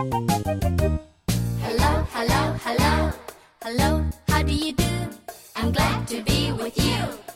Hello, hello, hello. Hello, how do you do? I'm glad to be with you.